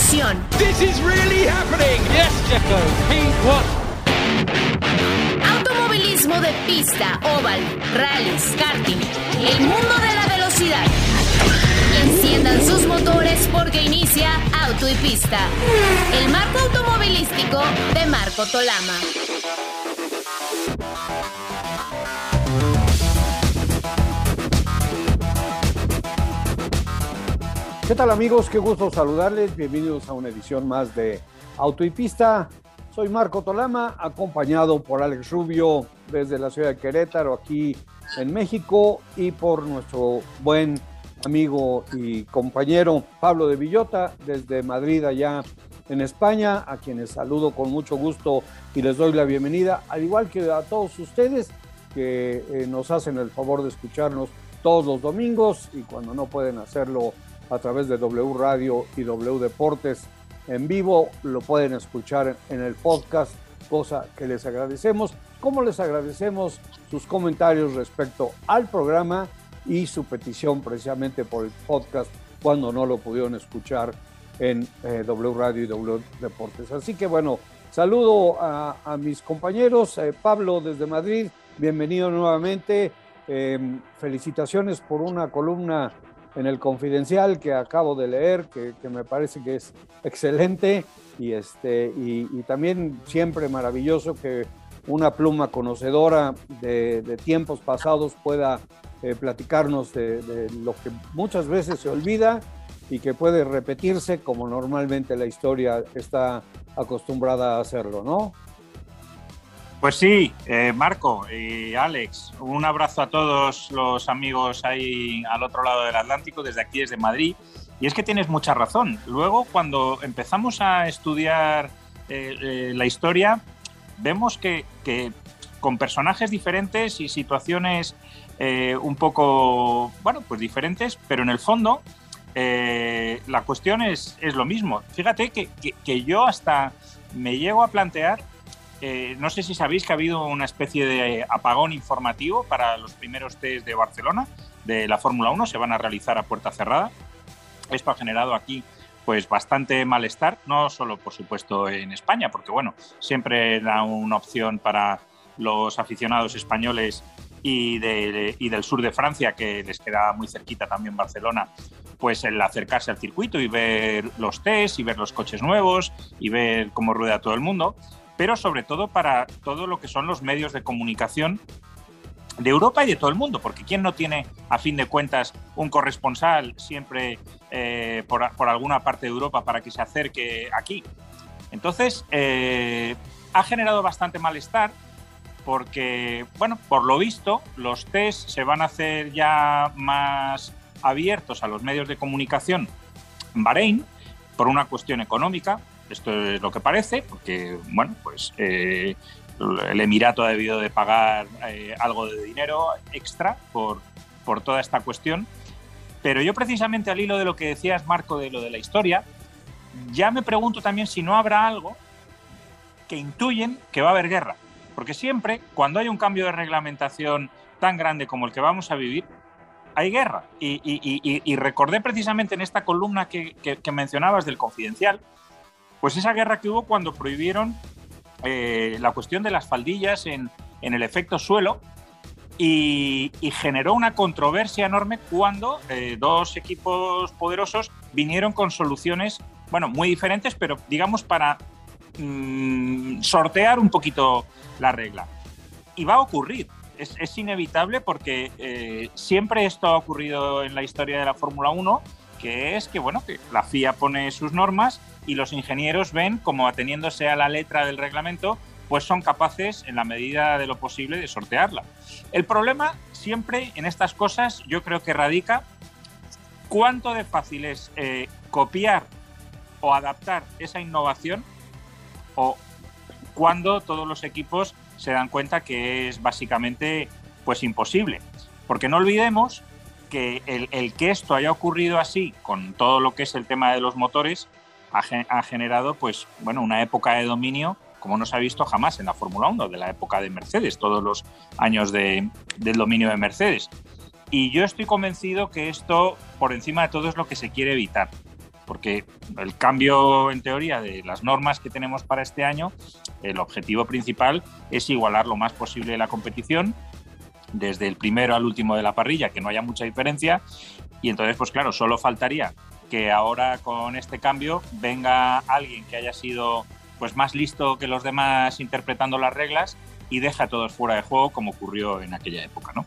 emoción. This is really happening. Yes, Checo. P1. Automovilismo de pista, oval, rallies, karting. El mundo de la velocidad. Enciendan sus motores porque inicia Auto y Pista. El marco automovilístico de Marco Tolama. ¿Qué tal amigos? Qué gusto saludarles. Bienvenidos a una edición más de Auto y Pista. Soy Marco Tolama, acompañado por Alex Rubio desde la ciudad de Querétaro, aquí en México, y por nuestro buen amigo y compañero Pablo de Villota desde Madrid, allá en España, a quienes saludo con mucho gusto y les doy la bienvenida, al igual que a todos ustedes que eh, nos hacen el favor de escucharnos todos los domingos y cuando no pueden hacerlo a través de W Radio y W Deportes en vivo, lo pueden escuchar en el podcast, cosa que les agradecemos. Como les agradecemos sus comentarios respecto al programa y su petición precisamente por el podcast cuando no lo pudieron escuchar en eh, W Radio y W Deportes. Así que bueno, saludo a, mis compañeros. Eh, Pablo desde Madrid, bienvenido nuevamente. Eh, felicitaciones por una columna en el Confidencial que acabo de leer, que, que me parece que es excelente y, este, y, y, también siempre maravilloso que una pluma conocedora de, de tiempos pasados pueda eh, platicarnos de, de, lo que muchas veces se olvida y que puede repetirse como normalmente la historia está acostumbrada a hacerlo, ¿no? Pues sí, eh, Marco y Alex, un abrazo a todos los amigos ahí al otro lado del Atlántico, desde aquí, desde Madrid. Y es que tienes mucha razón. Luego, cuando empezamos a estudiar eh, eh, la historia, vemos que, que, con personajes diferentes y situaciones eh, un poco, bueno, pues diferentes, pero en el fondo la cuestión es, es, lo mismo. Fíjate que, que, que yo hasta me llego a plantear eh, no sé si sabéis que ha habido una especie de apagón informativo para los primeros test de Barcelona de la Fórmula 1, se van a realizar a puerta cerrada. Esto ha generado aquí pues bastante malestar, no solo por supuesto en España, porque bueno, siempre era una opción para los aficionados españoles y, de, y, del sur de Francia, que les queda muy cerquita también Barcelona, pues el acercarse al circuito y ver los test y ver los coches nuevos y ver cómo rueda todo el mundo pero sobre todo para todo lo que son los medios de comunicación de Europa y de todo el mundo, porque ¿quién no tiene, a fin de cuentas, un corresponsal siempre eh, por, por, alguna parte de Europa para que se acerque aquí? Entonces, eh, ha generado bastante malestar porque, bueno, por lo visto, los test se van a hacer ya más abiertos a los medios de comunicación en Bahrein por una cuestión económica, esto es lo que parece, porque, bueno, pues eh, el Emirato ha debido de pagar eh, algo de dinero extra por, por toda esta cuestión. Pero yo precisamente al hilo de lo que decías, Marco, de lo de la historia, ya me pregunto también si no habrá algo que intuyen que va a haber guerra. Porque siempre, cuando hay un cambio de reglamentación tan grande como el que vamos a vivir, hay guerra. Y, y, y, y recordé precisamente en esta columna que, que, que mencionabas del Confidencial, pues esa guerra que hubo cuando prohibieron eh, la cuestión de las faldillas en, en el efecto suelo y, generó una controversia enorme cuando eh, dos equipos poderosos vinieron con soluciones, bueno, muy diferentes, pero digamos para mmm, sortear un poquito la regla. Y va a ocurrir, es, es inevitable porque eh, siempre esto ha ocurrido en la historia de la Fórmula 1 que es que, bueno, que la FIA pone sus normas y los ingenieros ven como ateniéndose a la letra del reglamento, pues son capaces, en la medida de lo posible, de sortearla. El problema siempre en estas cosas yo creo que radica cuánto de fácil es eh, copiar o adaptar esa innovación o cuando todos los equipos se dan cuenta que es básicamente pues imposible. Porque no olvidemos que el, que esto haya ocurrido así, con todo lo que es el tema de los motores, ha, ha generado pues, bueno, una época de dominio como no se ha visto jamás en la Fórmula 1, de la época de Mercedes, todos los años de, del dominio de Mercedes. Y yo estoy convencido que esto, por encima de todo, es lo que se quiere evitar. porque el cambio en teoría de las normas que tenemos para este año, el objetivo principal es igualar lo más posible la competición desde el primero al último de la parrilla, que no haya mucha diferencia. Y entonces, pues claro, solo faltaría que ahora con este cambio venga alguien que haya sido pues más listo que los demás interpretando las reglas y deja a todos fuera de juego como ocurrió en aquella época, ¿no?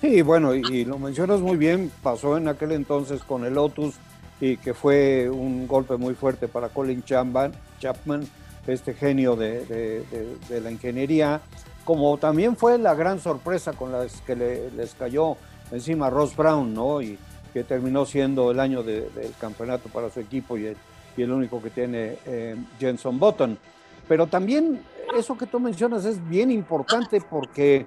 Sí, bueno, y, lo mencionas muy bien, pasó en aquel entonces con el Lotus y que fue un golpe muy fuerte para Colin Chapman, Chapman este genio de, la ingeniería, como también fue la gran sorpresa con la que les cayó encima Ross Brown, ¿no? Y que terminó siendo el año del campeonato para su equipo y el, el único que tiene eh, Jenson Button. Pero también eso que tú mencionas es bien importante porque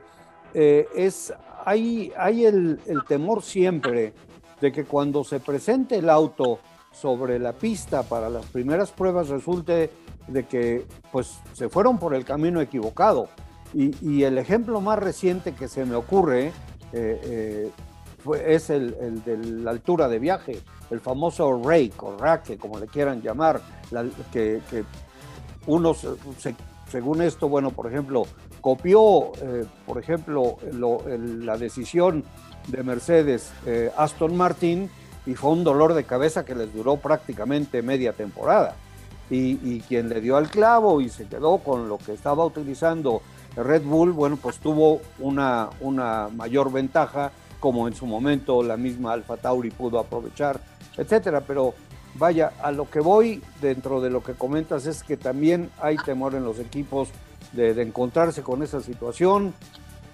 eh, es, hay, hay el, temor siempre de que cuando se presente el auto sobre la pista para las primeras pruebas resulte de que pues se fueron por el camino equivocado. Y, el ejemplo más reciente que se me ocurre eh, es el, de la altura de viaje, el famoso rake o raque, como le quieran llamar, que, unos, según esto, bueno, por ejemplo, copió, eh, por ejemplo, la decisión de Mercedes eh, Aston Martin y fue un dolor de cabeza que les duró prácticamente media temporada. Y, y, quien le dio al clavo y se quedó con lo que estaba utilizando Red Bull, bueno, pues tuvo una, una mayor ventaja como en su momento la misma Alfa Tauri pudo aprovechar, etcétera. Pero vaya, a lo que voy dentro de lo que comentas es que también hay temor en los equipos de, encontrarse con esa situación.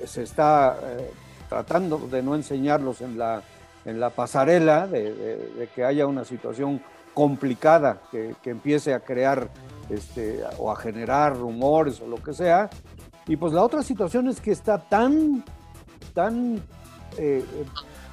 Se está eh, tratando de no enseñarlos en la, en la pasarela, de, que haya una situación complicada que, empiece a crear este, o a generar rumores o lo que sea. Y pues la otra situación es que está tan, tan eh,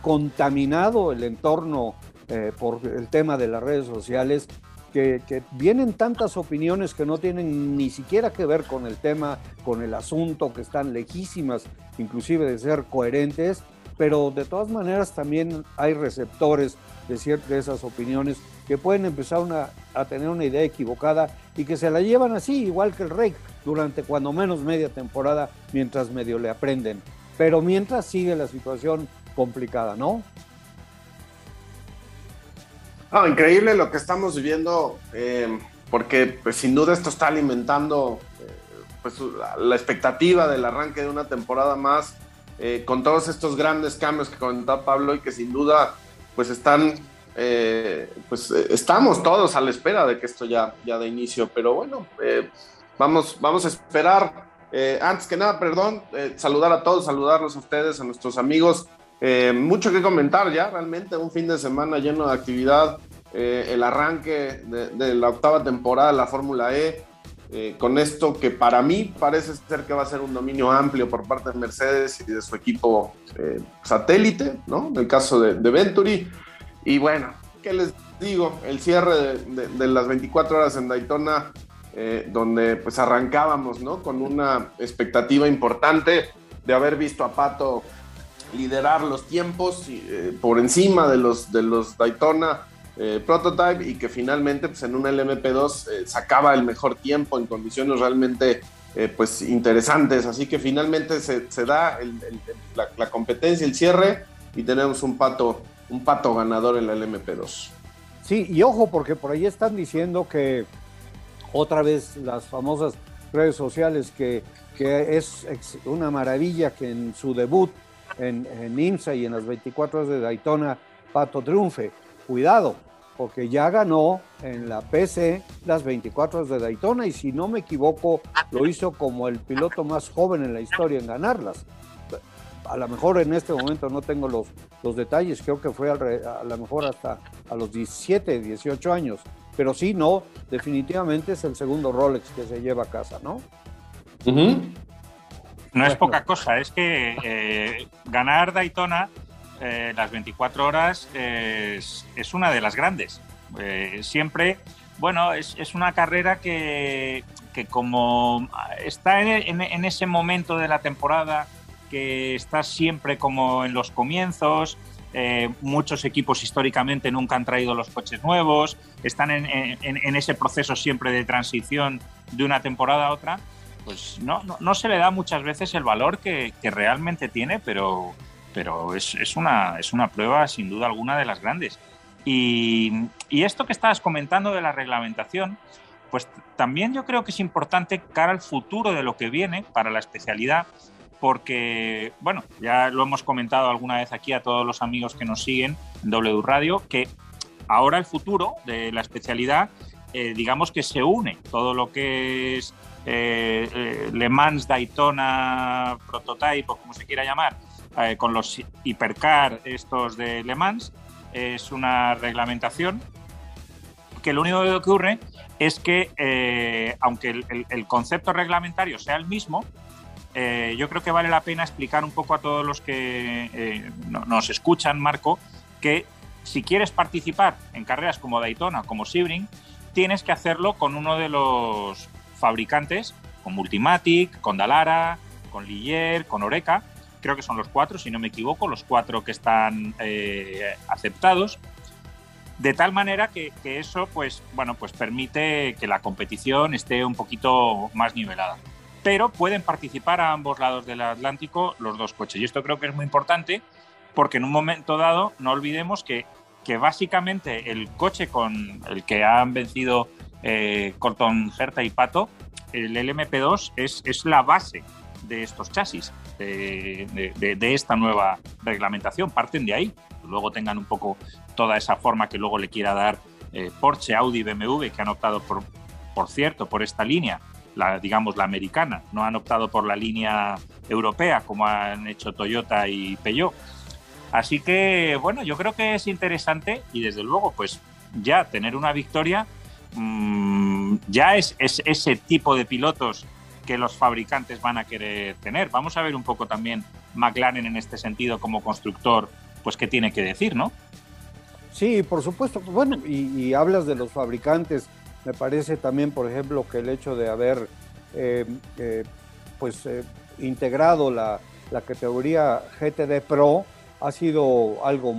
contaminado el entorno eh, por el tema de las redes sociales, que, vienen tantas opiniones que no tienen ni siquiera que ver con el tema, con el asunto, que están lejísimas inclusive de ser coherentes, pero de todas maneras también hay receptores de, ciertas de esas opiniones que pueden empezar a tener una idea equivocada y que se la llevan así, igual que el rey, durante cuando menos media temporada, mientras medio le aprenden. Pero mientras sigue la situación complicada, ¿no? increíble lo que estamos viviendo, eh, porque pues, sin duda esto está alimentando eh, pues, la expectativa del arranque de una temporada más, eh, con todos estos grandes cambios que comentaba Pablo y que sin duda pues están, pues estamos todos a la espera de que esto ya, ya de inicio, pero bueno, vamos, vamos a esperar eh, antes que nada, perdón, eh, saludar a todos, saludarlos a ustedes, a nuestros amigos. Eh, mucho que comentar ya, realmente un fin de semana lleno de actividad, el arranque de, la octava temporada de la Fórmula E, con esto que para mí parece ser que va a ser un dominio amplio por parte de Mercedes y de su equipo satélite, ¿no? En el caso de, Venturi. Y bueno, ¿qué les digo? El cierre de, de las 24 horas en Daytona eh, donde pues arrancábamos ¿no? con una expectativa importante de haber visto a Pato liderar los tiempos eh, por encima de los, de los Daytona eh, Prototype y que finalmente pues, en un LMP2 sacaba el mejor tiempo en condiciones realmente pues interesantes. Así que finalmente se, se da la, la, competencia, el cierre y tenemos un pato, un pato ganador en la LMP2. Sí, y ojo porque por ahí están diciendo que otra vez las famosas redes sociales que, es una maravilla que en su debut en, en IMSA y en las 24 horas de Daytona, Pato triunfe. Cuidado, porque ya ganó en la PC las 24 horas de Daytona y si no me equivoco, lo hizo como el piloto más joven en la historia en ganarlas. A lo mejor en este momento no tengo los, los detalles, creo que fue a lo mejor hasta a los 17, 18 años pero sí, no, definitivamente es el segundo Rolex que se lleva a casa, ¿no? No es poca cosa, es que eh, ganar Daytona eh, las 24 horas es, una de las grandes. Eh, siempre, bueno, es, una carrera que, como está en, en, ese momento de la temporada que está siempre como en los comienzos, eh, muchos equipos históricamente nunca han traído los coches nuevos, están en, ese proceso siempre de transición de una temporada a otra, pues no, no, se le da muchas veces el valor que, realmente tiene, pero, pero es, es, una, es una prueba sin duda alguna de las grandes. Y, y esto que estabas comentando de la reglamentación, pues también yo creo que es importante cara al futuro de lo que viene para la especialidad, porque, bueno, ya lo hemos comentado alguna vez aquí a todos los amigos que nos siguen en W Radio, que ahora el futuro de la especialidad, eh, digamos que se une todo lo que es eh, eh, Le Mans, Daytona, Prototype o como se quiera llamar, con los hipercar estos de Le Mans, es una reglamentación que lo único que ocurre es que, aunque el concepto reglamentario sea el mismo, eh, yo creo que vale la pena explicar un poco a todos los que eh, nos escuchan, Marco, que si quieres participar en carreras como Daytona, como Sebring, tienes que hacerlo con uno de los fabricantes, con Multimatic, con Dalara, con Ligier, con Oreca, creo que son los cuatro, si no me equivoco, los cuatro que están eh, aceptados, de tal manera que, que, eso, pues, bueno, pues permite que la competición esté un poquito más nivelada pero pueden participar a ambos lados del Atlántico los dos coches. Y esto creo que es muy importante porque en un momento dado no olvidemos que, que básicamente el coche con el que han vencido eh, Colton Herta y Pato, el LMP2, es, es la base de estos chasis, de, de, esta nueva reglamentación. Parten de ahí. Luego tengan un poco toda esa forma que luego le quiera dar eh, Porsche, Audi, BMW, que han optado por, por cierto, por esta línea la, digamos, la americana. No han optado por la línea europea como han hecho Toyota y Peugeot. Así que, bueno, yo creo que es interesante y desde luego, pues ya tener una victoria mmm, ya es, es, ese tipo de pilotos que los fabricantes van a querer tener. Vamos a ver un poco también McLaren en este sentido como constructor, pues qué tiene que decir, ¿no? Sí, por supuesto. Bueno, y hablas de los fabricantes. Me parece también, por ejemplo, que el hecho de haber eh, eh, pues, eh, integrado la, categoría GTD Pro ha sido algo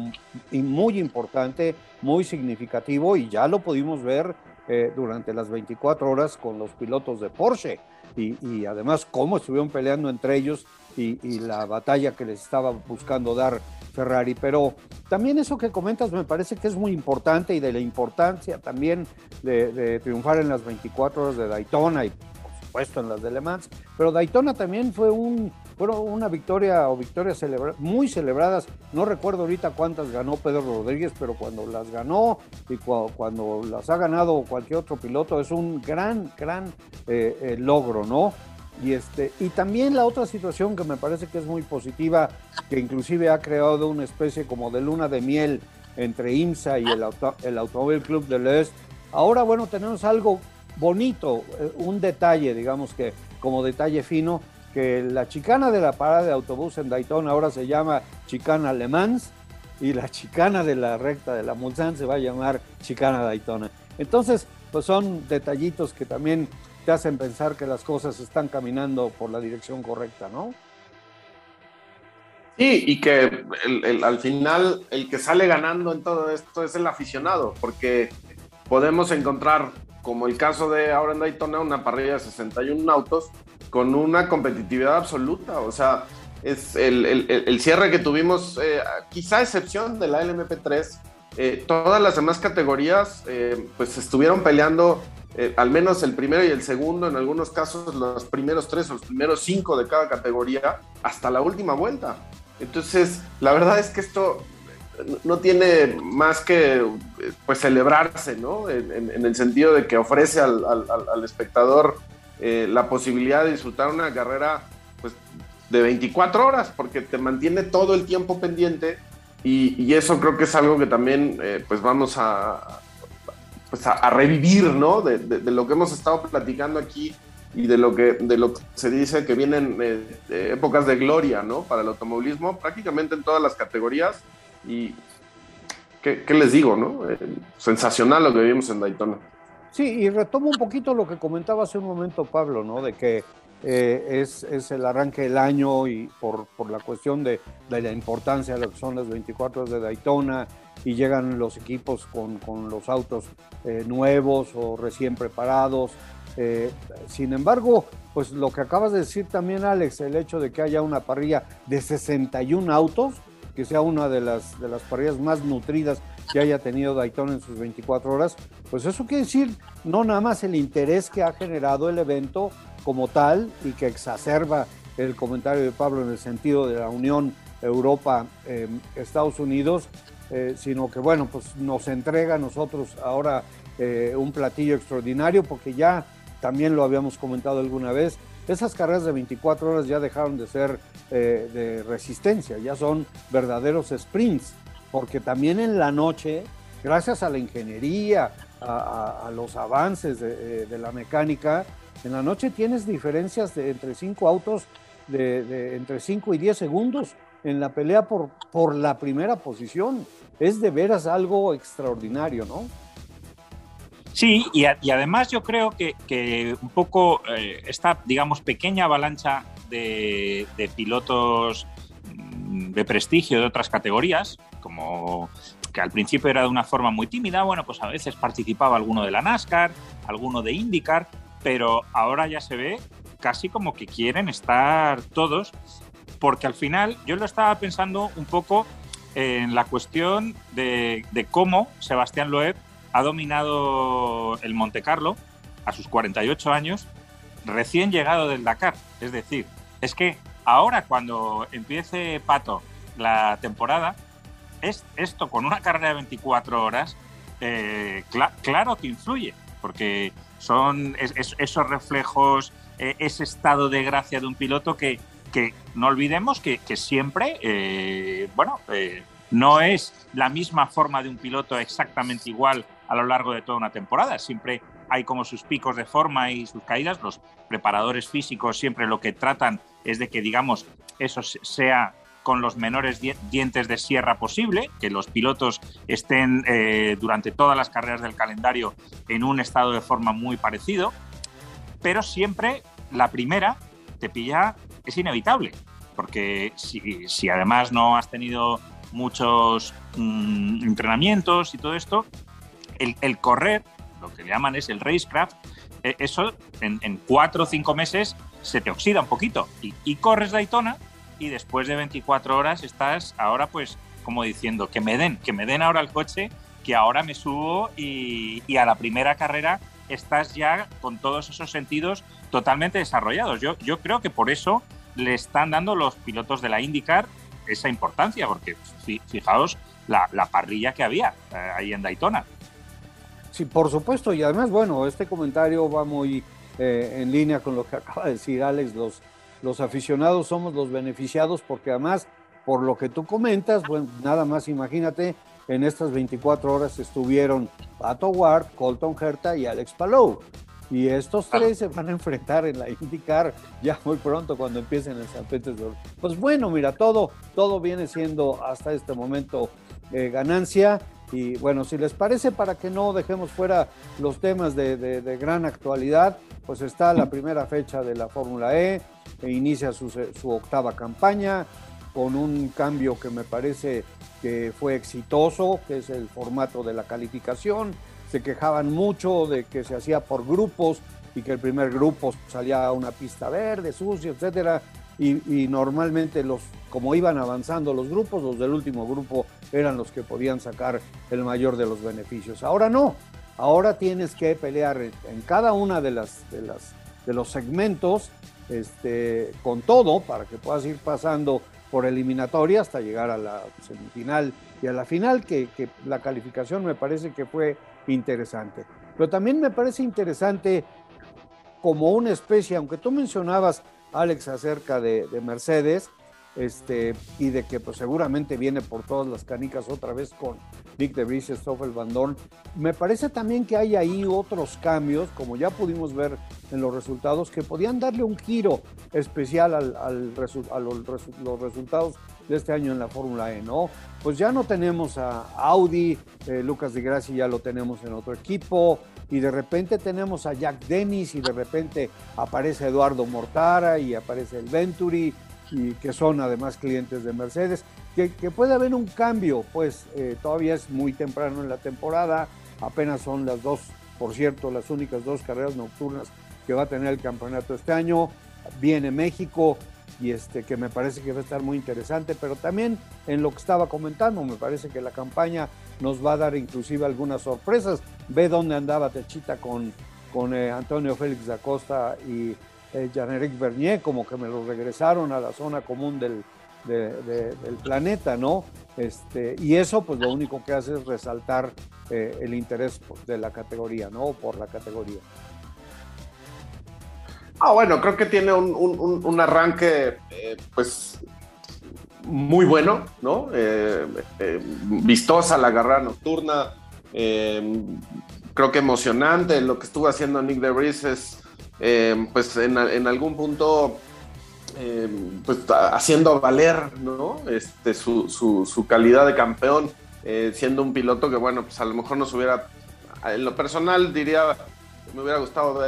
muy importante, muy significativo y ya lo pudimos ver durante las 24 horas con los pilotos de Porsche. Y, además cómo estuvieron peleando entre ellos y, y, la batalla que les estaba buscando dar Ferrari. Pero también eso que comentas me parece que es muy importante y de la importancia también de, triunfar en las 24 horas de Daytona y por supuesto en las de Le Mans. Pero Daytona también fue un, una victoria o victorias muy celebradas. No recuerdo ahorita cuántas ganó Pedro Rodríguez, pero cuando las ganó y cuando las ha ganado cualquier otro piloto es un gran, gran eh, eh, logro, ¿no? Y, este, y también la otra situación que me parece que es muy positiva, que inclusive ha creado una especie como de luna de miel entre IMSA y el, el Automóvil Club del Este. Ahora, bueno, tenemos algo bonito, eh, un detalle, digamos que como detalle fino, que la chicana de la parada de autobús en Daytona ahora se llama chicana Le Mans y la chicana de la recta de la Mulsanne se va a llamar chicana Daytona. Entonces, pues son detallitos que también hacen pensar que las cosas están caminando por la dirección correcta, ¿no? Sí, y que al final el que sale ganando en todo esto es el aficionado, porque podemos encontrar, como el caso de ahora en Daytona, una parrilla de 61 autos con una competitividad absoluta. O sea, es el, cierre que tuvimos, eh, quizá excepción de la LMP3, eh, todas las demás categorías eh, pues estuvieron peleando eh, al menos el primero y el segundo, en algunos casos los primeros tres o los primeros cinco de cada categoría, hasta la última vuelta. Entonces, la verdad es que esto no tiene más que pues celebrarse, ¿no? En, el sentido de que ofrece al, espectador la posibilidad de disfrutar una carrera pues, de 24 horas, porque te mantiene todo el tiempo pendiente y, eso creo que es algo que también pues vamos a, pues a, revivir, ¿no? De, lo que hemos estado platicando aquí y de lo que, de lo que se dice que vienen eh, épocas de gloria, ¿no? Para el automovilismo, prácticamente en todas las categorías. Y, ¿qué, les digo, no? Eh, sensacional lo que vivimos en Daytona. Sí, y retomo un poquito lo que comentaba hace un momento Pablo, ¿no? De que eh, es, el arranque del año y por, la cuestión de, la importancia de lo que son las 24 horas de Daytona y llegan los equipos con, los autos eh, nuevos o recién preparados. Eh, sin embargo, pues lo que acabas de decir también, Alex, el hecho de que haya una parrilla de 61 autos, que sea una de las, de las parrillas más nutridas que haya tenido Daytona en sus 24 horas, pues eso quiere decir no nada más el interés que ha generado el evento como tal y que exacerba el comentario de Pablo en el sentido de la Unión Europa-Estados Unidos, eh, sino que bueno, pues nos entrega a nosotros ahora eh, un platillo extraordinario porque ya también lo habíamos comentado alguna vez, esas carreras de 24 horas ya dejaron de ser eh, de resistencia, ya son verdaderos sprints, porque también en la noche, gracias a la ingeniería, a, los avances de, la mecánica, en la noche tienes diferencias de entre cinco autos de, entre 5 y 10 segundos en la pelea por, por la primera posición. Es de veras algo extraordinario, ¿no? Sí, y, además yo creo que, un poco eh, esta, digamos, pequeña avalancha de, pilotos mm, de prestigio de otras categorías, como que al principio era de una forma muy tímida, bueno, pues a veces participaba alguno de la NASCAR, alguno de IndyCar, pero ahora ya se ve casi como que quieren estar todos, porque al final yo lo estaba pensando un poco en la cuestión de, cómo Sebastián Loeb ha dominado el Monte Carlo a sus 48 años, recién llegado del Dakar. Es decir, es que ahora cuando empiece Pato la temporada, es esto con una carrera de 24 horas, eh, claro que influye, porque son esos reflejos, e, ese estado de gracia de un piloto que, que no olvidemos que, siempre, eh, bueno, eh, no es la misma forma de un piloto exactamente igual a lo largo de toda una temporada. Siempre hay como sus picos de forma y sus caídas. Los preparadores físicos siempre lo que tratan es de que, digamos, eso sea con los menores dientes de sierra posible, que los pilotos estén eh, durante todas las carreras del calendario en un estado de forma muy parecido, pero siempre la primera te pilla, es inevitable, porque si, además no has tenido muchos mm, entrenamientos y todo esto, el, correr, lo que llaman es el racecraft, eh, eso en, cuatro o cinco meses se te oxida un poquito y, y corres Daytona y después de 24 horas estás ahora pues como diciendo que me den, que me den ahora el coche, que ahora me subo y, a la primera carrera estás ya con todos esos sentidos totalmente desarrollados. Yo, yo creo que por eso le están dando los pilotos de la IndyCar esa importancia, porque fijaos la, parrilla que había eh, ahí en Daytona. Sí, por supuesto, y además, bueno, este comentario va muy eh, en línea con lo que acaba de decir Alex, los, los aficionados somos los beneficiados porque además, por lo que tú comentas, bueno, nada más imagínate, en estas 24 horas estuvieron Pato Ward, Colton Herta y Alex Palou. Y estos tres se van a enfrentar en la IndyCar ya muy pronto cuando empiecen en San Petersburgo. Pues bueno, mira, todo, todo viene siendo hasta este momento eh, ganancia. Y bueno, si les parece, para que no dejemos fuera los temas de, de gran actualidad, pues está la primera fecha de la Fórmula E, e inicia su, octava campaña con un cambio que me parece que fue exitoso, que es el formato de la calificación. Se quejaban mucho de que se hacía por grupos y que el primer grupo salía a una pista verde, sucia, etcétera. Y, normalmente los, como iban avanzando los grupos, los del último grupo eran los que podían sacar el mayor de los beneficios. Ahora no, ahora tienes que pelear en cada una de las, de las de los segmentos este, con todo para que puedas ir pasando por eliminatoria hasta llegar a la semifinal y a la final, que, la calificación me parece que fue interesante. Pero también me parece interesante como una especie, aunque tú mencionabas, Alex, acerca de, de Mercedes, este, y de que pues, seguramente viene por todas las canicas otra vez con Dick DeVries y Stoffel Van Dorn. Me parece también que hay ahí otros cambios, como ya pudimos ver en los resultados, que podían darle un giro especial al, a los, resultados de este año en la Fórmula E, ¿no? Pues ya no tenemos a Audi, eh, Lucas Di Grassi ya lo tenemos en otro equipo, y de repente tenemos a Jack Dennis y de repente aparece Eduardo Mortara y aparece el Venturi y que son además clientes de Mercedes, que, puede haber un cambio, pues eh, todavía es muy temprano en la temporada, apenas son las dos, por cierto, las únicas dos carreras nocturnas que va a tener el campeonato este año, viene México, y este, que me parece que va a estar muy interesante, pero también en lo que estaba comentando, me parece que la campaña nos va a dar inclusive algunas sorpresas. Ve dónde andaba Techita con, con eh, Antonio Félix da Costa y eh, Jean-Éric Bernier, como que me lo regresaron a la zona común del, del planeta, ¿no? Este, y eso pues lo único que hace es resaltar eh, el interés de la categoría, ¿no? Por la categoría. Ah, bueno, creo que tiene un, arranque, eh, pues, muy bueno, ¿no? Eh, eh, vistosa la carrera nocturna. creo que emocionante. Lo que estuvo haciendo Nick DeVries es, pues, en, algún punto, pues, haciendo valer, ¿no? Este, su, su calidad de campeón, siendo un piloto que, bueno, pues, a lo mejor nos hubiera, en lo personal, diría me hubiera gustado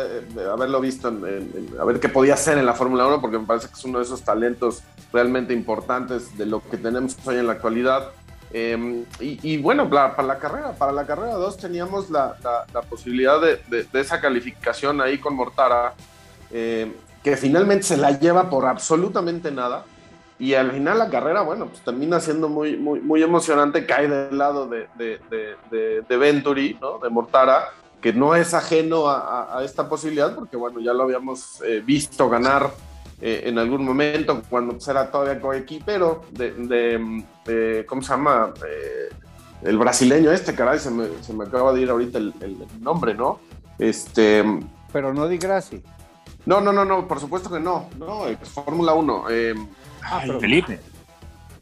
haberlo visto, a ver qué podía hacer en la Fórmula 1, porque me parece que es uno de esos talentos realmente importantes de lo que tenemos hoy en la actualidad. Em, y, bueno, para, la carrera, para la carrera 2 teníamos la, posibilidad de, esa calificación ahí con Mortara, em, que finalmente se la lleva por absolutamente nada. Y al final la carrera, bueno, pues termina siendo muy, muy, muy emocionante, cae del lado de, de Venturi, ¿no? de Mortara, que no es ajeno a, esta posibilidad, porque bueno, ya lo habíamos eh, visto ganar eh, en algún momento cuando pues, era todavía coequipero de, de, ¿cómo se llama? Eh, el brasileño este, caray, se me, se me, acaba de ir ahorita el, nombre, ¿no? Este... Pero no di Grassi. No, no, no, no, por supuesto que no, no, Fórmula 1. Ah, Felipe.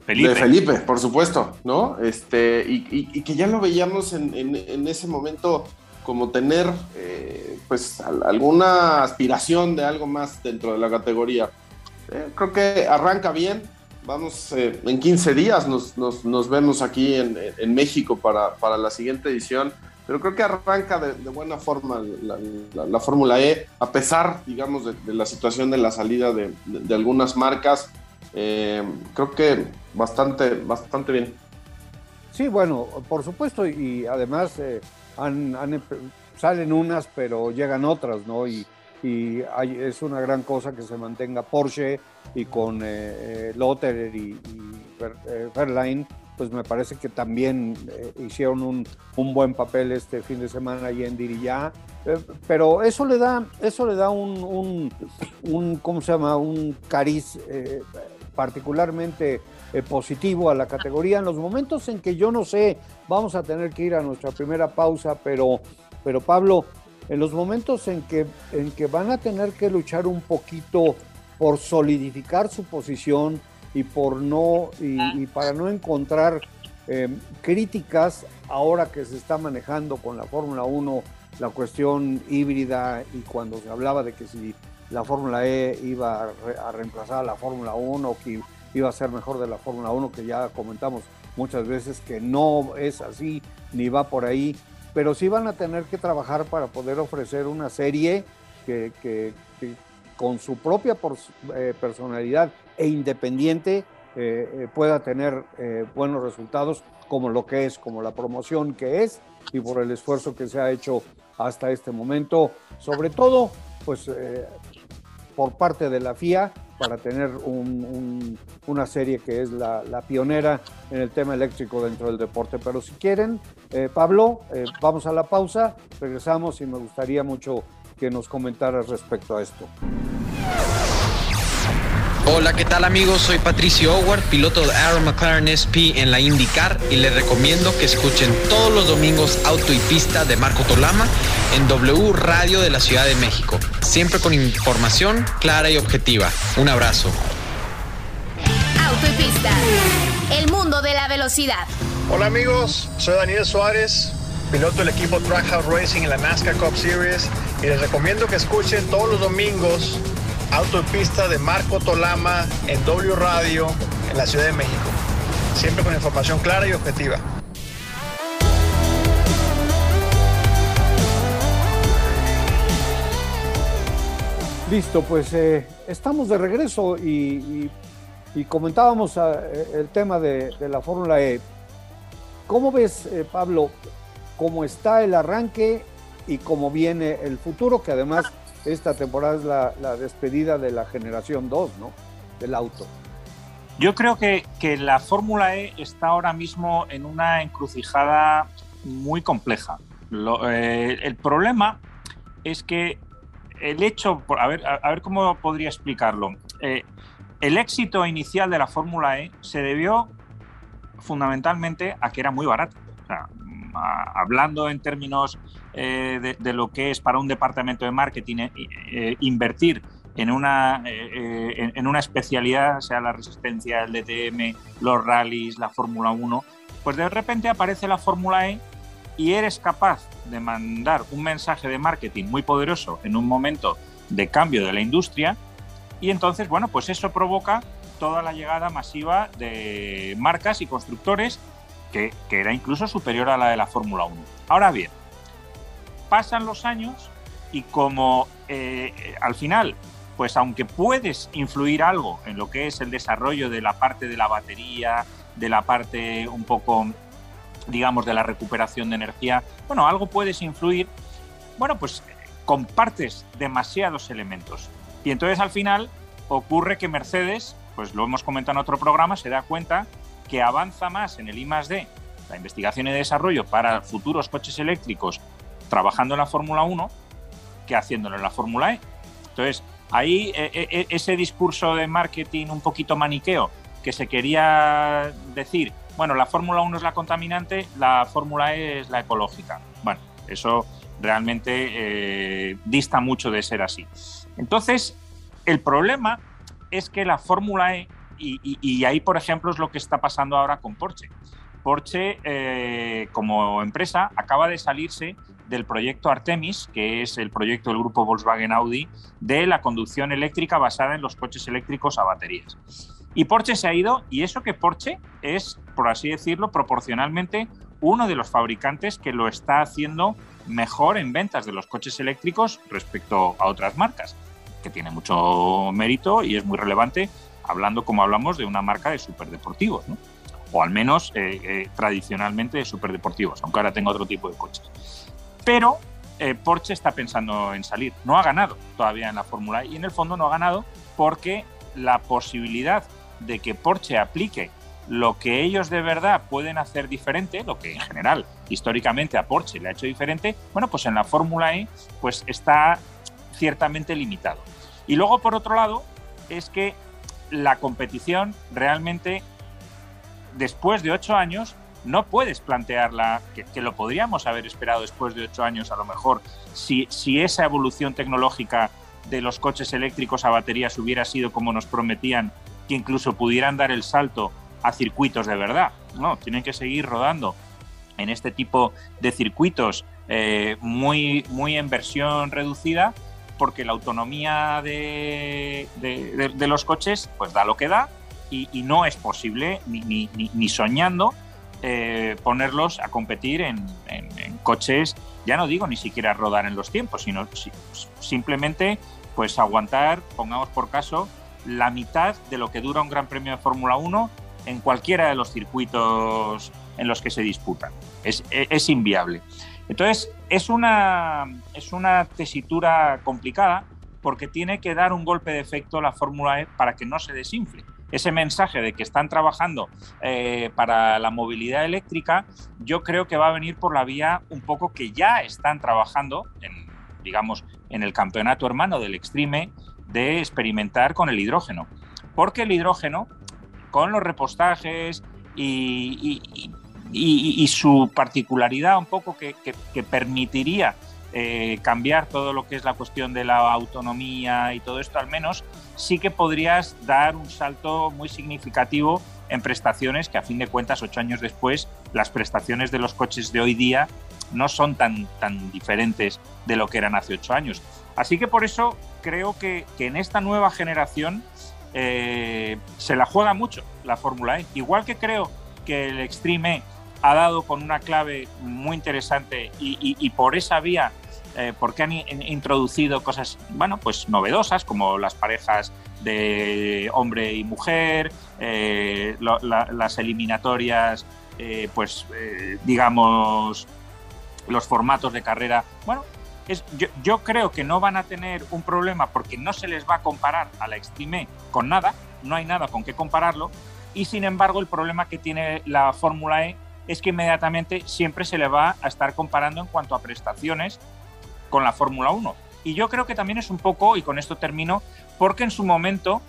Felipe. De Felipe, por supuesto, ¿no? Este, y, que ya lo veíamos en, en ese momento como tener eh, pues alguna aspiración de algo más dentro de la categoría. Eh, creo que arranca bien. Vamos, eh, en 15 días nos, vemos aquí en, México para, la siguiente edición. Pero creo que arranca de, buena forma la, Fórmula E, a pesar, digamos, de, la situación de la salida de, algunas marcas. creo que bastante, bastante bien. Sí, bueno, por supuesto, y además salen unas, pero llegan otras, ¿no? Y, y es una gran cosa que se mantenga Porsche y con eh, eh y, y eh, pues me parece que también eh, hicieron un, un, buen papel este fin de semana ahí en Diriyá. pero eso le da, eso le da un, un ¿cómo se llama? Un cariz particularmente eh, positivo a la categoría. En los momentos en que yo no sé, vamos a tener que ir a nuestra primera pausa, pero, pero Pablo, en los momentos en que, en que van a tener que luchar un poquito por solidificar su posición y por no y, para no encontrar em, críticas ahora que se está manejando con la Fórmula 1 la cuestión híbrida y cuando se hablaba de que si la Fórmula E iba a, reemplazar a la Fórmula 1 que iba a ser mejor de la Fórmula 1, que ya comentamos muchas veces que no es así, ni va por ahí, pero sí van a tener que trabajar para poder ofrecer una serie que, con su propia eh, personalidad e independiente eh, eh, pueda tener buenos resultados como lo que es, como la promoción que es y por el esfuerzo que se ha hecho hasta este momento, sobre todo pues por parte de la FIA para tener una serie que es la, pionera en el tema eléctrico dentro del deporte. Pero si quieren, eh, Pablo, eh, vamos a la pausa, regresamos y me gustaría mucho que nos comentaras respecto a esto. Hola, ¿qué tal amigos? Soy Patricio Howard, piloto de Aaron McLaren SP en la IndyCar y les recomiendo que escuchen todos los domingos Auto y Pista de Marco Tolama en W Radio de la Ciudad de México, siempre con información clara y objetiva. Un abrazo. Auto y Pista, el mundo de la velocidad. Hola amigos, soy Daniel Suárez, piloto del equipo Trackhouse Racing en la NASCAR Cup Series y les recomiendo que escuchen todos los domingos Autopista de Marco Tolama en W Radio en la Ciudad de México. Siempre con información clara y objetiva. Listo, pues eh, estamos de regreso y, comentábamos eh, el tema de, la Fórmula E. ¿Cómo ves, eh, Pablo, cómo está el arranque y cómo viene el futuro? Que además esta temporada es la, despedida de la generación 2, ¿no? Del auto. Yo creo que la Fórmula E está ahora mismo en una encrucijada muy compleja. el problema es que el hecho, a ver, cómo podría explicarlo. Eh, el éxito inicial de la Fórmula E se debió fundamentalmente a que era muy barato. hablando en términos eh, de, lo que es para un departamento de marketing eh, invertir en una, en, una especialidad, sea la resistencia, el DTM, los rallies, la Fórmula 1, pues de repente aparece la Fórmula E y eres capaz de mandar un mensaje de marketing muy poderoso en un momento de cambio de la industria y entonces, bueno, pues eso provoca toda la llegada masiva de marcas y constructores que, era incluso superior a la de la Fórmula 1. Ahora bien, pasan los años y como eh, al final, pues aunque puedes influir algo en lo que es el desarrollo de la parte de la batería, de la parte un poco digamos, de la recuperación de energía, bueno, algo puedes influir, bueno, pues compartes demasiados elementos. Y entonces al final ocurre que Mercedes, pues lo hemos comentado en otro programa, se da cuenta que avanza más en el I D, la investigación y desarrollo para futuros coches eléctricos, trabajando en la Fórmula 1, que haciéndolo en la Fórmula E. Entonces, ahí e, e, e, ese discurso de marketing un poquito maniqueo que se quería decir bueno, la Fórmula 1 es la contaminante, la Fórmula E es la ecológica. Bueno, eso realmente eh, dista mucho de ser así. Entonces, el problema es que la Fórmula E, y, ahí, por ejemplo, es lo que está pasando ahora con Porsche. Porsche, eh, como empresa, acaba de salirse del proyecto Artemis, que es el proyecto del grupo Volkswagen Audi, de la conducción eléctrica basada en los coches eléctricos a baterías. Y Porsche se ha ido, y eso que Porsche es, por así decirlo, proporcionalmente uno de los fabricantes que lo está haciendo mejor en ventas de los coches eléctricos respecto a otras marcas, que tiene mucho mérito y es muy relevante, hablando como hablamos de una marca de superdeportivos, ¿no? o al menos eh, eh, tradicionalmente de superdeportivos, aunque ahora tenga otro tipo de coches. Pero eh, Porsche está pensando en salir. No ha ganado todavía en la Fórmula E y en el fondo no ha ganado porque la posibilidad de que Porsche aplique lo que ellos de verdad pueden hacer diferente, lo que en general históricamente a Porsche le ha hecho diferente, bueno, pues en la Fórmula E pues está ciertamente limitado. Y luego, por otro lado, es que la competición realmente, después de ocho años, no puedes plantearla, que, lo podríamos haber esperado después de ocho años a lo mejor, si, si esa evolución tecnológica de los coches eléctricos a baterías hubiera sido como nos prometían que incluso pudieran dar el salto a circuitos de verdad. No, tienen que seguir rodando en este tipo de circuitos eh, muy, muy en versión reducida porque la autonomía de, los coches pues da lo que da y, no es posible ni, soñando eh, ponerlos a competir en, coches, ya no digo ni siquiera rodar en los tiempos, sino simplemente pues aguantar, pongamos por caso, la mitad de lo que dura un Gran Premio de Fórmula 1 en cualquiera de los circuitos en los que se disputan. Es, es, inviable. Entonces, es una, es una tesitura complicada porque tiene que dar un golpe de efecto la Fórmula E para que no se desinfle. Ese mensaje de que están trabajando eh, para la movilidad eléctrica, yo creo que va a venir por la vía un poco que ya están trabajando, en, digamos, en el campeonato hermano del Extreme, de experimentar con el hidrógeno. Porque el hidrógeno, con los repostajes y, su particularidad un poco que, permitiría eh, cambiar todo lo que es la cuestión de la autonomía y todo esto, al menos sí que podrías dar un salto muy significativo en prestaciones que a fin de cuentas, ocho años después, las prestaciones de los coches de hoy día no son tan, tan diferentes de lo que eran hace ocho años. Así que por eso creo que, en esta nueva generación eh, se la juega mucho la Fórmula E. Igual que creo que el Extreme E ha dado con una clave muy interesante y, por esa vía eh, porque han introducido cosas, bueno, pues novedosas, como las parejas de hombre y mujer, eh, las eliminatorias, pues digamos, los formatos de carrera. Bueno, yo, creo que no van a tener un problema porque no se les va a comparar a la Extreme con nada, no hay nada con qué compararlo, y sin embargo el problema que tiene la Fórmula E es que inmediatamente siempre se le va a estar comparando en cuanto a prestaciones con la Fórmula 1. Y yo creo que también es un poco, y con esto termino, porque en su momento,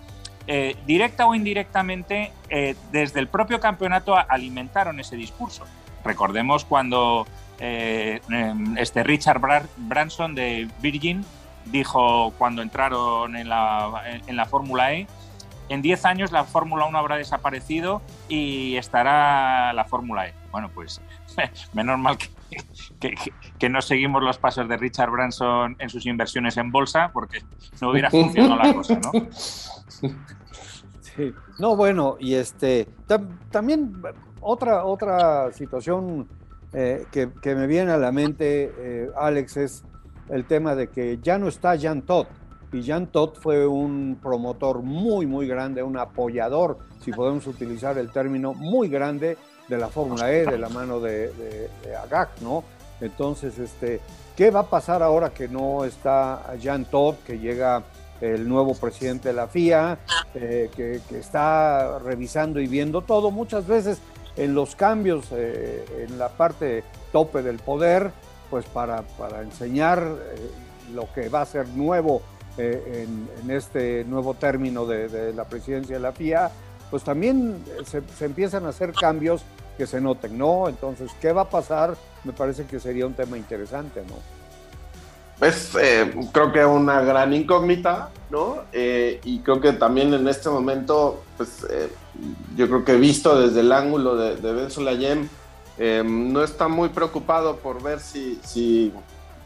eh, directa o indirectamente, eh, desde el propio campeonato alimentaron ese discurso. Recordemos cuando eh, em, este Richard Branson de Virgin dijo cuando entraron en la, en la Fórmula E, en 10 años la Fórmula 1 habrá desaparecido y estará la Fórmula E. Bueno, pues menos mal que que, no seguimos los pasos de Richard Branson en sus inversiones en bolsa, porque no hubiera funcionado la cosa, ¿no? No, bueno, y este también otra, otra situación eh, que, me viene a la mente, eh, Alex, es el tema de que ya no está Jan Todd. Y Jan Todd fue un promotor muy, muy grande, un apoyador, si podemos utilizar el término, muy grande de la Fórmula E, de la mano de, de, Agag, ¿no? Entonces, este, ¿qué va a pasar ahora que no está Jean Todt, que llega el nuevo presidente de la FIA, eh, que, está revisando y viendo todo? Muchas veces en los cambios eh, en la parte tope del poder, pues para, para enseñar eh, lo que va a ser nuevo en, en, este nuevo término de, la presidencia de la FIA, pues también se, se empiezan a hacer cambios que se noten, ¿no? Entonces, ¿qué va a pasar? Me parece que sería un tema interesante, ¿no? Es, eh, creo que una gran incógnita, ¿no? Eh, y creo que también en este momento, pues, eh, yo creo que visto desde el ángulo de, de Sulayem, no está muy preocupado por ver si,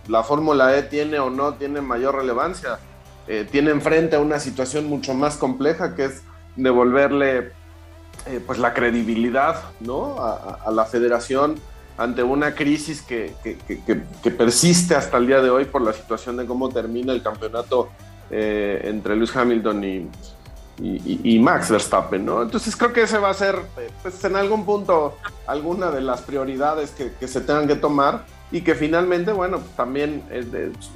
la Fórmula E tiene o no tiene mayor relevancia. tiene enfrente a una situación mucho más compleja que es devolverle eh, pues la credibilidad a, la federación ante una crisis que, persiste hasta el día de hoy por la situación de cómo termina el campeonato eh, entre Lewis Hamilton y, y, Max Verstappen, ¿no? Entonces creo que ese va a ser, eh, pues en algún punto, alguna de las prioridades que, se tengan que tomar y que finalmente, bueno, también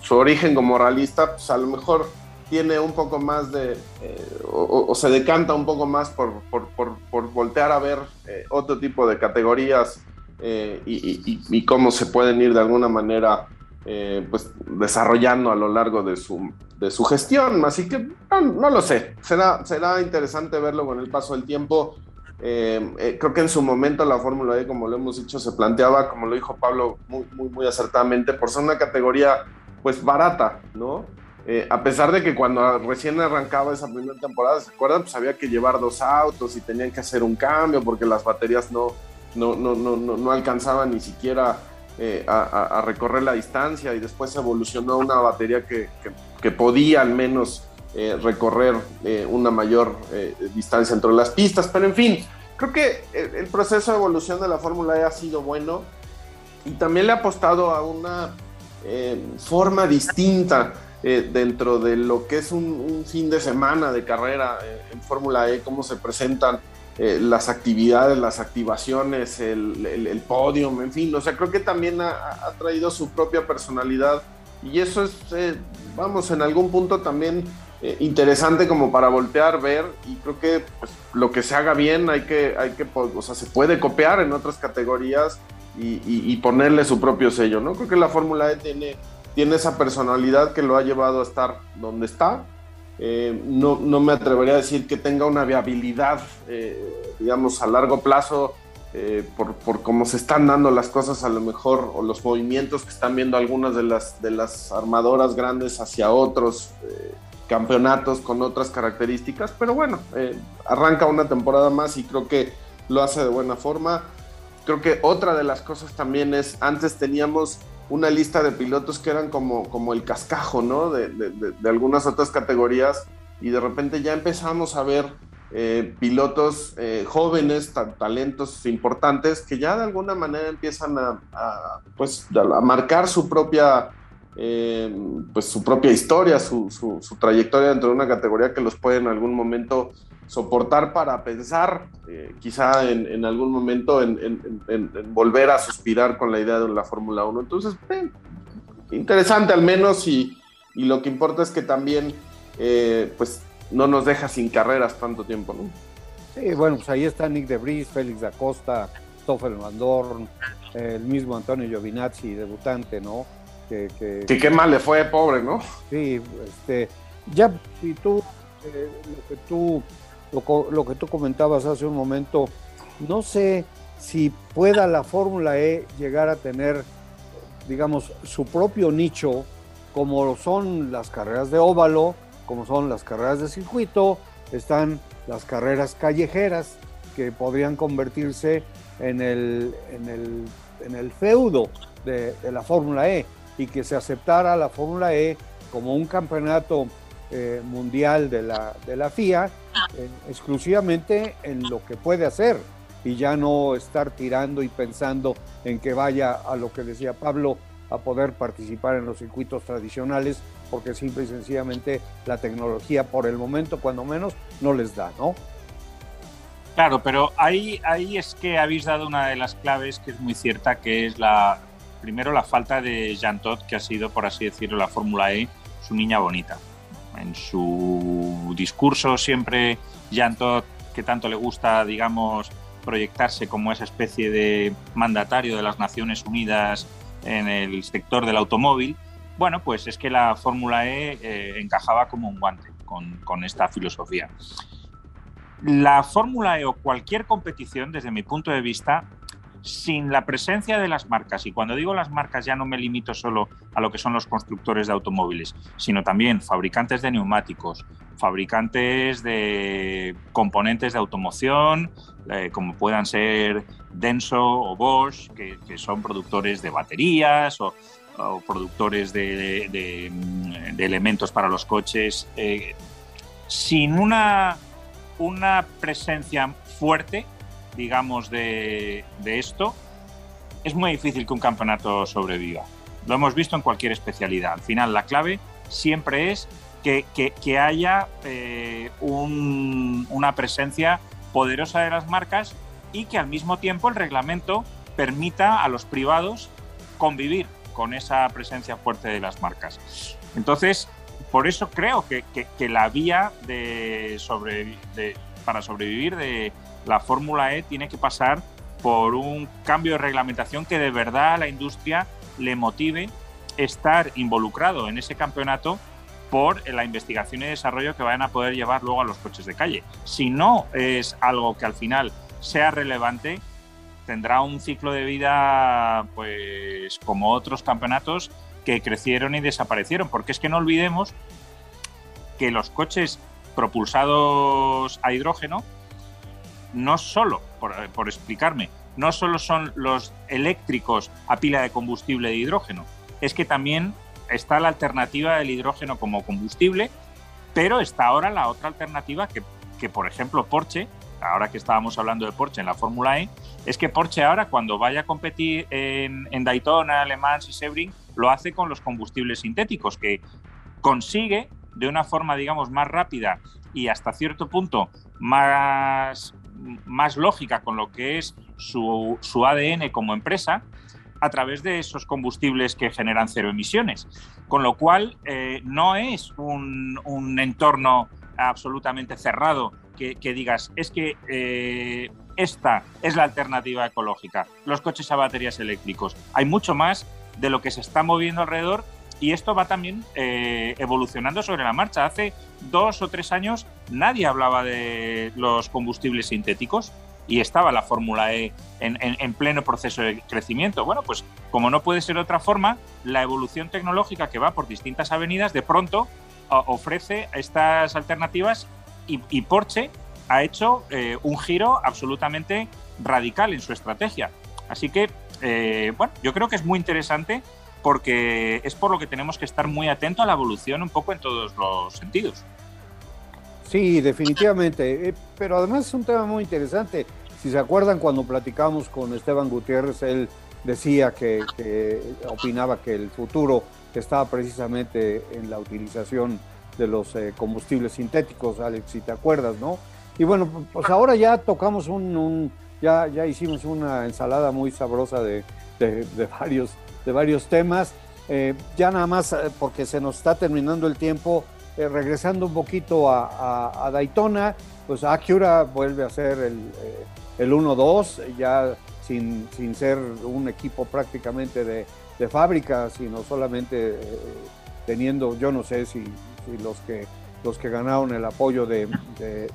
su origen como realista, pues a lo mejor tiene un poco más de, eh, o, se decanta un poco más por, por, voltear a ver eh, otro tipo de categorías eh, y, cómo se pueden ir de alguna manera pues desarrollando a lo largo de su, de su gestión. Así que no, lo sé, será, será interesante verlo con el paso del tiempo. creo que en su momento la Fórmula E, como lo hemos dicho, se planteaba, como lo dijo Pablo muy, muy, muy acertadamente, por ser una categoría pues barata, ¿no? Eh, a pesar de que cuando recién arrancaba esa primera temporada, ¿se acuerdan? Pues había que llevar dos autos y tenían que hacer un cambio porque las baterías no, no, no, no, no alcanzaban ni siquiera eh, a, recorrer la distancia y después evolucionó a una batería que, que, podía al menos eh, recorrer una mayor distancia entre las pistas. Pero en fin, creo que el, proceso de evolución de la Fórmula E ha sido bueno y también le ha apostado a una forma distinta eh, dentro de lo que es un, fin de semana de carrera eh, en Fórmula E, cómo se presentan eh, las actividades, las activaciones, el, el, podium, en fin, o sea, creo que también ha, traído su propia personalidad y eso es, vamos, en algún punto también interesante como para voltear, ver y creo que pues, lo que se haga bien hay que, hay que, o sea, se puede copiar en otras categorías y, y ponerle su propio sello, ¿no? Creo que la Fórmula E tiene tiene esa personalidad que lo ha llevado a estar donde está. Eh, no, no, me atrevería a decir que tenga una viabilidad, eh, digamos, a largo plazo, eh, por, por, cómo se están dando las cosas a lo mejor, o los movimientos que están viendo algunas de las, de las armadoras grandes hacia otros campeonatos con otras características, pero bueno, arranca una temporada más y creo que lo hace de buena forma. Creo que otra de las cosas también es, antes teníamos una lista de pilotos que eran como, como el cascajo, ¿no? De, de, algunas otras categorías y de repente ya empezamos a ver eh, pilotos eh, jóvenes, talentos importantes que ya de alguna manera empiezan a, pues, a marcar su propia eh, pues su propia historia, su, trayectoria dentro de una categoría que los puede en algún momento soportar para pensar, eh, quizá en, algún momento en, volver a suspirar con la idea de la Fórmula 1. Entonces, eh, interesante al menos y, lo que importa es que también pues no nos deja sin carreras tanto tiempo, ¿no? Sí, bueno, pues ahí está Nick de Vries, Félix da Costa, Stoffel Van Dorn, el mismo Antonio Giovinazzi, debutante, ¿no? Que, que, qué mal le fue, pobre, ¿no? Sí, este, ya si tú, eh, lo que tú, lo, que tú comentabas hace un momento, no sé si pueda la Fórmula E llegar a tener, digamos, su propio nicho, como son las carreras de óvalo, como son las carreras de circuito, están las carreras callejeras que podrían convertirse en el, en el, en el feudo de, la Fórmula E y que se aceptara la Fórmula E como un campeonato eh, mundial de la, de la FIA exclusivamente en lo que puede hacer y ya no estar tirando y pensando en que vaya a lo que decía Pablo a poder participar en los circuitos tradicionales porque simple y sencillamente la tecnología por el momento, cuando menos, no les da, ¿no? Claro, pero ahí, ahí es que habéis dado una de las claves que es muy cierta, que es la, primero la falta de Jean Todt, que ha sido, por así decirlo, la Fórmula E, su niña bonita. En su discurso siempre Jean que tanto le gusta, digamos, proyectarse como esa especie de mandatario de las Naciones Unidas en el sector del automóvil, bueno, pues es que la Fórmula E eh, encajaba como un guante con, esta filosofía. La Fórmula E o cualquier competición, desde mi punto de vista, sin la presencia de las marcas, y cuando digo las marcas ya no me limito solo a lo que son los constructores de automóviles, sino también fabricantes de neumáticos, fabricantes de componentes de automoción, eh, como puedan ser Denso o Bosch, que, son productores de baterías o, productores de, elementos para los coches, eh, sin una, una presencia fuerte, digamos, de, esto, es muy difícil que un campeonato sobreviva. Lo hemos visto en cualquier especialidad. Al final, la clave siempre es que, haya eh, una presencia poderosa de las marcas y que al mismo tiempo el reglamento permita a los privados convivir con esa presencia fuerte de las marcas. Entonces, por eso creo que, la vía de para sobrevivir de la Fórmula E tiene que pasar por un cambio de reglamentación que de verdad a la industria le motive estar involucrado en ese campeonato por la investigación y desarrollo que vayan a poder llevar luego a los coches de calle. Si no es algo que al final sea relevante, tendrá un ciclo de vida, pues como otros campeonatos que crecieron y desaparecieron, porque es que no olvidemos que los coches propulsados a hidrógeno no solo, por, explicarme, no solo son los eléctricos a pila de combustible de hidrógeno, es que también está la alternativa del hidrógeno como combustible, pero está ahora la otra alternativa que, que por ejemplo, Porsche ahora que estábamos hablando de Porsche en la Fórmula E, es que Porsche ahora cuando vaya a competir en, Daytona, Le Mans y Sebring, lo hace con los combustibles sintéticos, que consigue de una forma, digamos, más rápida y hasta cierto punto más, más lógica con lo que es su, ADN como empresa, a través de esos combustibles que generan cero emisiones. Con lo cual, eh, no es un, un entorno absolutamente cerrado que, digas, es que eh, esta es la alternativa ecológica, los coches a baterías eléctricos. Hay mucho más de lo que se está moviendo alrededor y esto va también eh, evolucionando sobre la marcha. Hace dos o tres años nadie hablaba de los combustibles sintéticos y estaba la Fórmula E en, pleno proceso de crecimiento. Bueno, pues como no puede ser otra forma, la evolución tecnológica que va por distintas avenidas de pronto ofrece estas alternativas y, Porsche ha hecho eh, un giro absolutamente radical en su estrategia. Así que, eh, bueno, yo creo que es muy interesante porque es por lo que tenemos que estar muy atentos a la evolución un poco en todos los sentidos. Sí, definitivamente. Eh, pero además es un tema muy interesante. Si se acuerdan cuando platicamos con Esteban Gutiérrez, él decía que, opinaba que el futuro estaba precisamente en la utilización de los eh, combustibles sintéticos, Alex, si te acuerdas, ¿no? Y bueno, pues ahora ya tocamos un, ya, ya hicimos una ensalada muy sabrosa de, varios, de varios temas. Eh, ya nada más eh, porque se nos está terminando el tiempo, regresando un poquito a, Daytona, pues Acura vuelve a ser el, el 1-2, ya sin, sin ser un equipo prácticamente de, de fábrica, sino solamente eh, teniendo, yo no sé si, los, que, los que ganaron el apoyo de, de,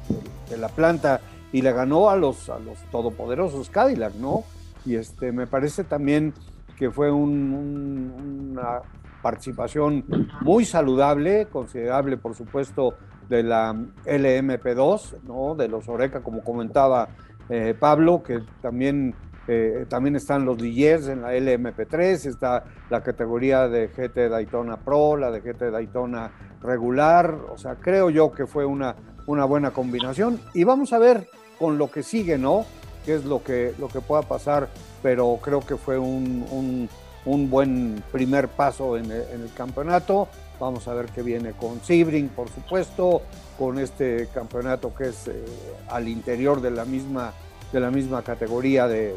la planta y le ganó a los, a los todopoderosos Cadillac, ¿no? Y este, me parece también que fue una participación muy saludable, considerable, por supuesto, de la LMP2, ¿no? De los Oreca, como comentaba eh, Pablo, que también eh, también están los DJs en la LMP3, está la categoría de GT Daytona Pro, la de GT Daytona regular, o sea, creo yo que fue una, una buena combinación y vamos a ver con lo que sigue, ¿no? Qué es lo que, lo que pueda pasar, pero creo que fue un, un, buen primer paso en el, campeonato. Vamos a ver qué viene con Sebring, por supuesto, con este campeonato que es eh, al interior de la misma de la misma categoría de,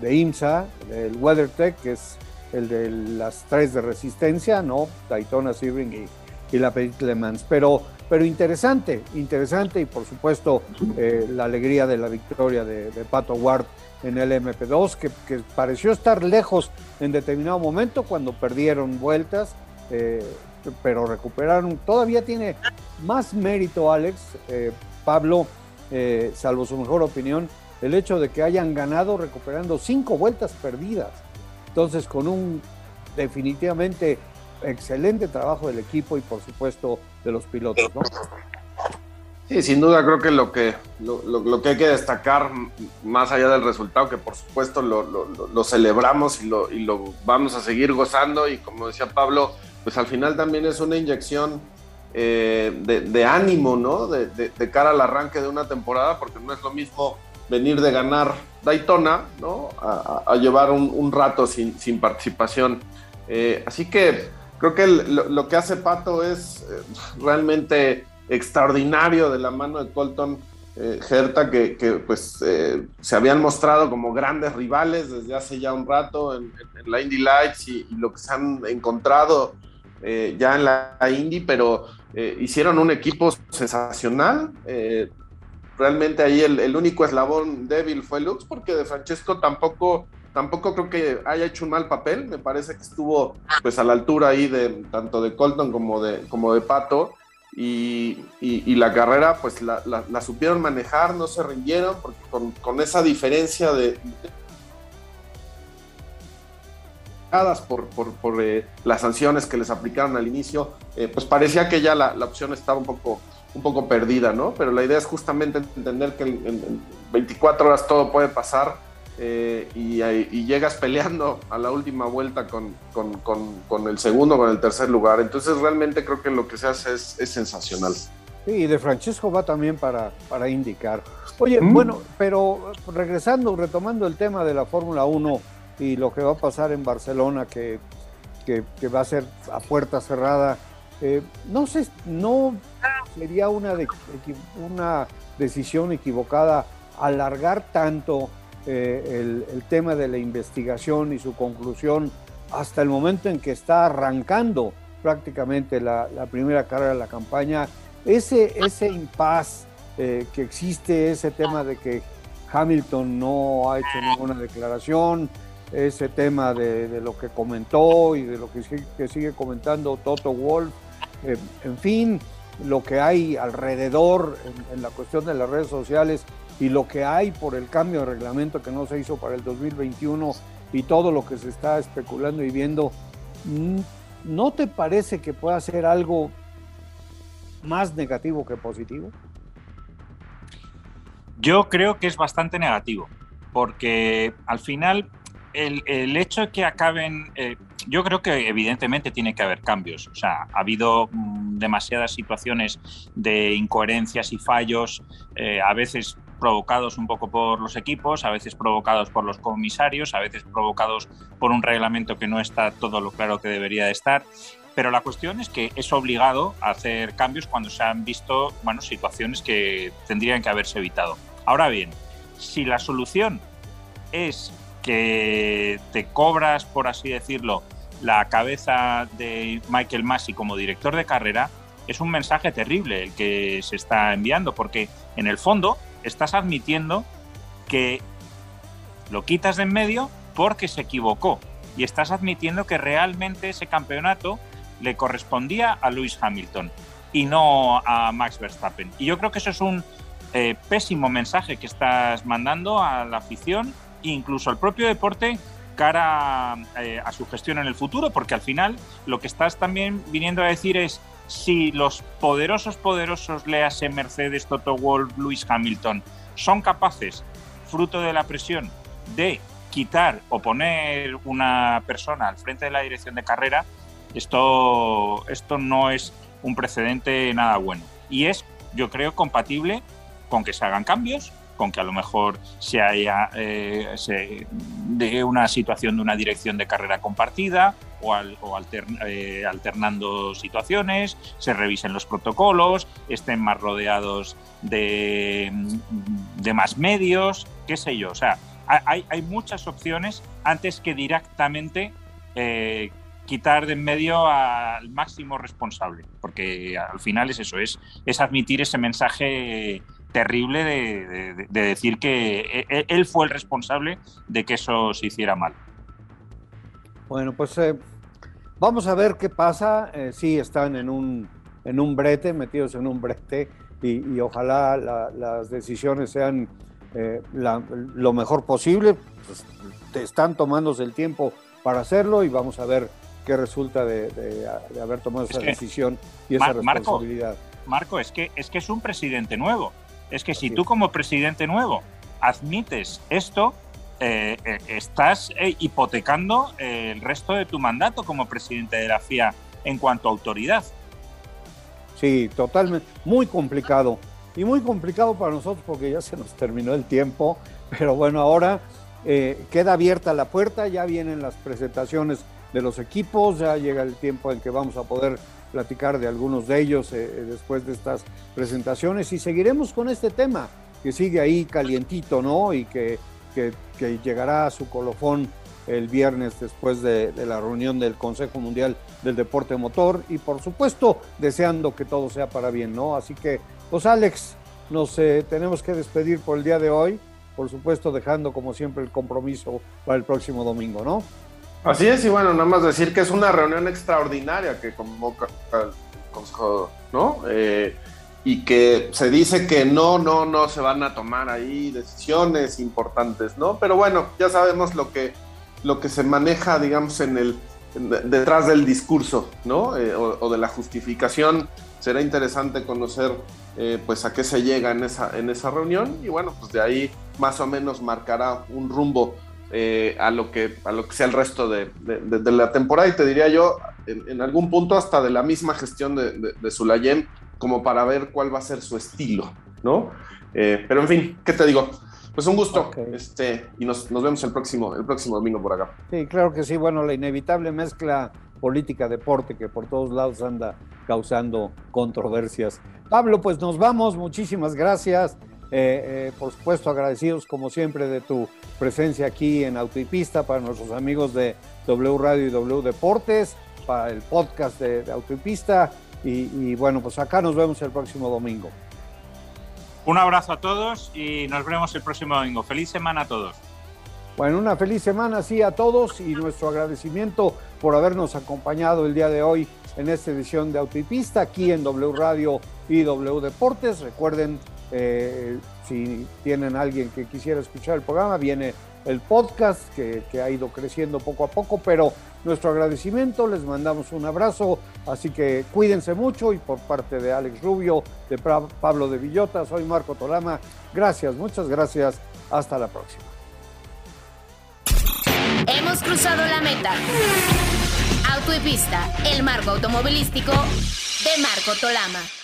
de, IMSA, el WeatherTech, que es el de las tres de resistencia, ¿no? Daytona, Sebring y, la Petit Le Mans. Pero, pero interesante, interesante y por supuesto eh, la alegría de la victoria de, Pato Ward en el MP2, que, pareció estar lejos en determinado momento cuando perdieron vueltas, eh, pero recuperaron. Todavía tiene más mérito, Alex, eh, Pablo, salvo su mejor opinión, el hecho de que hayan ganado recuperando cinco vueltas perdidas. Entonces, con un definitivamente excelente trabajo del equipo y por supuesto de los pilotos. ¿no? Sí, sin duda creo que lo que, lo, que hay que destacar, más allá del resultado, que por supuesto lo, celebramos y lo, y lo vamos a seguir gozando y como decía Pablo, pues al final también es una inyección eh, de, ánimo, ¿no? De, cara al arranque de una temporada, porque no es lo mismo venir de ganar Daytona, ¿no? A, llevar un, rato sin, participación. Eh, así que creo que lo, que hace Pato es eh, realmente extraordinario de la mano de Colton Gerta, que, pues se habían mostrado como grandes rivales desde hace ya un rato en, la Indy Lights y, lo que se han encontrado ya en la Indy, pero eh, hicieron un equipo sensacional. Eh, realmente ahí el, único eslabón débil fue Lux, porque de Francesco tampoco, tampoco creo que haya hecho un mal papel. Me parece que estuvo pues a la altura ahí de tanto de Colton como de, como de Pato. Y, la carrera pues la, supieron manejar, no se rindieron, porque con, con esa diferencia de, por, por, por eh, las sanciones que les aplicaron al inicio, eh, pues parecía que ya la, la, opción estaba un poco, un poco perdida, ¿no? Pero la idea es justamente entender que en, 24 horas todo puede pasar eh, y, y, llegas peleando a la última vuelta con, con, con, con, el segundo, con el tercer lugar. Entonces realmente creo que lo que se hace es, es sensacional. Sí, y de Francesco va también para, para indicar. Oye, mm. bueno, pero regresando, retomando el tema de la Fórmula 1, y lo que va a pasar en Barcelona, que, que, va a ser a puerta cerrada. Eh, no sé, no sería una, de, una decisión equivocada alargar tanto eh, el, el, tema de la investigación y su conclusión hasta el momento en que está arrancando prácticamente la, la primera carrera de la campaña. Ese, ese impas eh, que existe, ese tema de que Hamilton no ha hecho ninguna declaración, ese tema de, lo que comentó y de lo que, sigue comentando Toto Wolf, eh, en fin, lo que hay alrededor en, la cuestión de las redes sociales y lo que hay por el cambio de reglamento que no se hizo para el 2021 y todo lo que se está especulando y viendo, ¿no te parece que pueda ser algo más negativo que positivo? Yo creo que es bastante negativo, porque al final el, hecho de que acaben, eh, yo creo que evidentemente tiene que haber cambios. O sea, ha habido mm, demasiadas situaciones de incoherencias y fallos, eh, a veces provocados un poco por los equipos, a veces provocados por los comisarios, a veces provocados por un reglamento que no está todo lo claro que debería de estar. Pero la cuestión es que es obligado a hacer cambios cuando se han visto bueno, situaciones que tendrían que haberse evitado. Ahora bien, si la solución es que te cobras, por así decirlo, la cabeza de Michael Massey como director de carrera, es un mensaje terrible el que se está enviando, porque en el fondo estás admitiendo que lo quitas de en medio porque se equivocó y estás admitiendo que realmente ese campeonato le correspondía a Lewis Hamilton y no a Max Verstappen. Y yo creo que eso es un eh, pésimo mensaje que estás mandando a la afición e incluso al propio deporte cara eh, a su gestión en el futuro, porque al final lo que estás también viniendo a decir es si los poderosos, poderosos, léase Mercedes, Toto Wolff, Lewis Hamilton, son capaces, fruto de la presión, de quitar o poner una persona al frente de la dirección de carrera, esto, esto no es un precedente nada bueno. Y es, yo creo, compatible con que se hagan cambios, con que a lo mejor se haya eh, de una situación de una dirección de carrera compartida o, eh, alternando situaciones, se revisen los protocolos, estén más rodeados de, de más medios, qué sé yo. O sea, hay, hay muchas opciones antes que directamente eh, quitar de en medio al máximo responsable, porque al final es eso, es, es admitir ese mensaje terrible de, decir que e, e, él fue el responsable de que eso se hiciera mal. Bueno, pues eh, vamos a ver qué pasa. Eh, sí, están en un, en un brete, metidos en un brete, y, ojalá las decisiones sean eh, lo mejor posible. Pues, están tomándose el tiempo para hacerlo y vamos a ver qué resulta de, haber tomado esa decisión y esa responsabilidad. Marco, Marco, es que, es que es un presidente nuevo es que si tú como presidente nuevo admites esto, eh, eh, estás eh, hipotecando el resto de tu mandato como presidente de la FIA en cuanto a autoridad. Sí, totalmente. Muy complicado. Y muy complicado para nosotros porque ya se nos terminó el tiempo. Pero bueno, ahora queda abierta la puerta, ya vienen las presentaciones de los equipos, ya llega el tiempo en que vamos a poder platicar de algunos de ellos después de estas presentaciones y seguiremos con este tema que sigue ahí calientito, ¿no? Y que, que, llegará a su colofón el viernes después de, la reunión del Consejo Mundial del Deporte Motor y por supuesto deseando que todo sea para bien, ¿no? Así que, pues Alex, nos eh, tenemos que despedir por el día de hoy, por supuesto dejando como siempre el compromiso para el próximo domingo, ¿no? Así es, y bueno, nada más decir que es una reunión extraordinaria que convoca el Consejo, ¿no? Eh, y que se dice que no, no, no se van a tomar ahí decisiones importantes, ¿no? Pero bueno, ya sabemos lo que, lo que se maneja, digamos, en el detrás del discurso, ¿no? Eh, o, de la justificación. Será interesante conocer, eh, pues, a qué se llega en esa, en esa reunión y bueno, pues de ahí más o menos marcará un rumbo eh, a, lo que, a lo que sea el resto de, la temporada y te diría yo, en, algún punto hasta de la misma gestión de, de, Sulayem, como para ver cuál va a ser su estilo, ¿no? Eh, pero en fin, ¿qué te digo? Pues un gusto, este, y nos, nos, vemos el próximo, el próximo domingo por acá. Sí, claro que sí, bueno, la inevitable mezcla política-deporte que por todos lados anda causando controversias. Pablo, pues nos vamos, muchísimas gracias. Eh, por supuesto, agradecidos como siempre de tu presencia aquí en Autopista para nuestros amigos de W Radio y W Deportes, para el podcast de, Autopista. Y, bueno, pues acá nos vemos el próximo domingo. Un abrazo a todos y nos vemos el próximo domingo. Feliz semana a todos. Bueno, una feliz semana, sí, a todos y nuestro agradecimiento por habernos acompañado el día de hoy en esta edición de Autopista aquí en W Radio y W Deportes. Recuerden eh, si tienen alguien que quisiera escuchar el programa, viene el podcast que, ha ido creciendo poco a poco, pero nuestro agradecimiento, les mandamos un abrazo, así que cuídense mucho y por parte de Alex Rubio, de Pablo de Villota, soy Marco Tolama, gracias, muchas gracias, hasta la próxima. Hemos cruzado la meta. Auto el marco automovilístico de Marco Tolama.